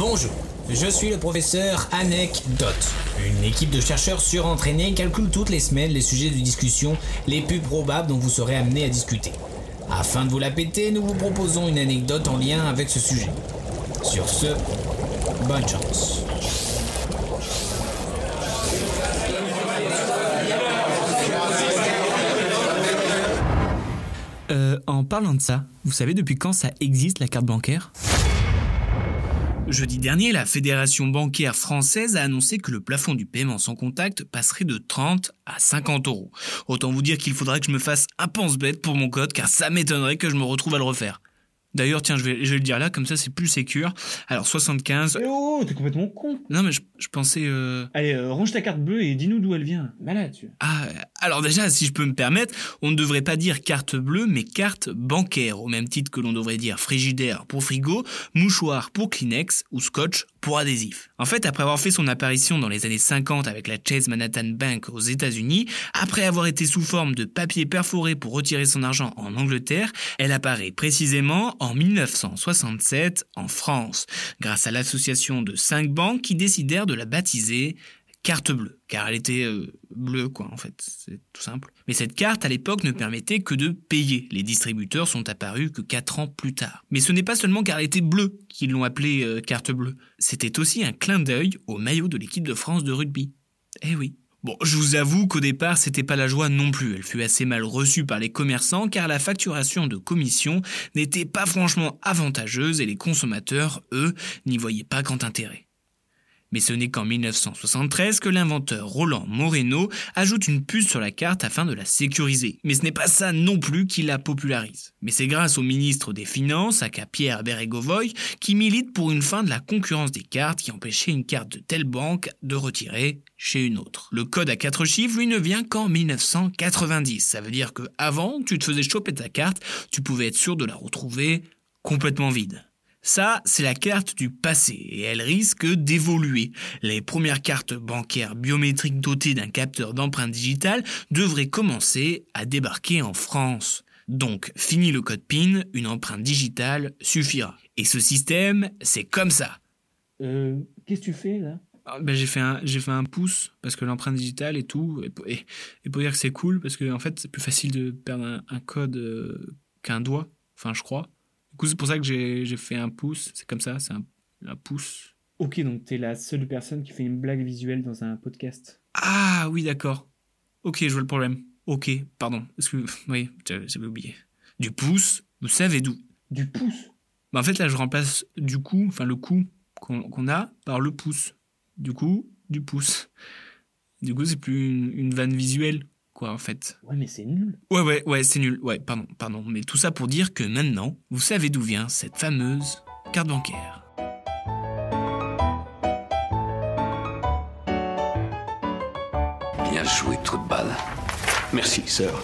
Bonjour, je suis le professeur Anecdote. Une équipe de chercheurs surentraînés calcule toutes les semaines les sujets de discussion les plus probables dont vous serez amené à discuter. Afin de vous la péter, nous vous proposons une anecdote en lien avec ce sujet. Sur ce, bonne chance. Euh, en parlant de ça, vous savez depuis quand ça existe la carte bancaire? Jeudi dernier, la Fédération bancaire française a annoncé que le plafond du paiement sans contact passerait de 30 à 50 euros. Autant vous dire qu'il faudrait que je me fasse un pense-bête pour mon code, car ça m'étonnerait que je me retrouve à le refaire. D'ailleurs, tiens, je vais, je vais le dire là, comme ça c'est plus sécure. Alors 75. Eh oh, t'es complètement con. Non mais je, je pensais. Euh... Allez, euh, range ta carte bleue et dis-nous d'où elle vient. Malade, tu. Ah, alors déjà, si je peux me permettre, on ne devrait pas dire carte bleue, mais carte bancaire, au même titre que l'on devrait dire frigidaire pour frigo, mouchoir pour Kleenex ou scotch pour adhésif. En fait, après avoir fait son apparition dans les années 50 avec la Chase Manhattan Bank aux États-Unis, après avoir été sous forme de papier perforé pour retirer son argent en Angleterre, elle apparaît précisément en 1967 en France, grâce à l'association de cinq banques qui décidèrent de la baptiser carte bleue, car elle était euh, bleue, quoi, en fait, c'est tout simple. Mais cette carte, à l'époque, ne permettait que de payer. Les distributeurs sont apparus que quatre ans plus tard. Mais ce n'est pas seulement car elle était bleue qu'ils l'ont appelée euh, carte bleue. C'était aussi un clin d'œil au maillot de l'équipe de France de rugby. Eh oui. Bon, je vous avoue qu'au départ, c'était pas la joie non plus. Elle fut assez mal reçue par les commerçants car la facturation de commission n'était pas franchement avantageuse et les consommateurs, eux, n'y voyaient pas grand intérêt. Mais ce n'est qu'en 1973 que l'inventeur Roland Moreno ajoute une puce sur la carte afin de la sécuriser. Mais ce n'est pas ça non plus qui la popularise. Mais c'est grâce au ministre des Finances, aka Pierre Bérégovoy, qui milite pour une fin de la concurrence des cartes qui empêchait une carte de telle banque de retirer chez une autre. Le code à quatre chiffres, lui, ne vient qu'en 1990. Ça veut dire que avant, tu te faisais choper ta carte, tu pouvais être sûr de la retrouver complètement vide. Ça, c'est la carte du passé et elle risque d'évoluer. Les premières cartes bancaires biométriques dotées d'un capteur d'empreinte digitale devraient commencer à débarquer en France. Donc, fini le code PIN, une empreinte digitale suffira. Et ce système, c'est comme ça. Euh, qu'est-ce que tu fais là? Ah, ben, j'ai fait un j'ai fait un pouce parce que l'empreinte digitale et tout et, pour- et- et pour dire que c'est cool parce que en fait c'est plus facile de perdre un, un code euh, qu'un doigt enfin je crois coup c'est pour ça que j'ai j'ai fait un pouce. C'est comme ça c'est un, un pouce. Ok, donc t'es la seule personne qui fait une blague visuelle dans un podcast. ah oui d'accord. Ok je vois le problème. Ok pardon. Est-ce que oui j'avais oublié. Du pouce vous savez d'où? Du pouce? Bah, en fait là je remplace du coup enfin le coup qu'on a par le pouce. Du coup du pouce. Du coup c'est plus une, une vanne visuelle quoi en fait Ouais, mais c'est nul. Ouais, ouais, ouais, c'est nul. Ouais, pardon, pardon. Mais tout ça pour dire que maintenant, vous savez d'où vient cette fameuse carte bancaire. Bien joué, trou de balle. Merci, sœur.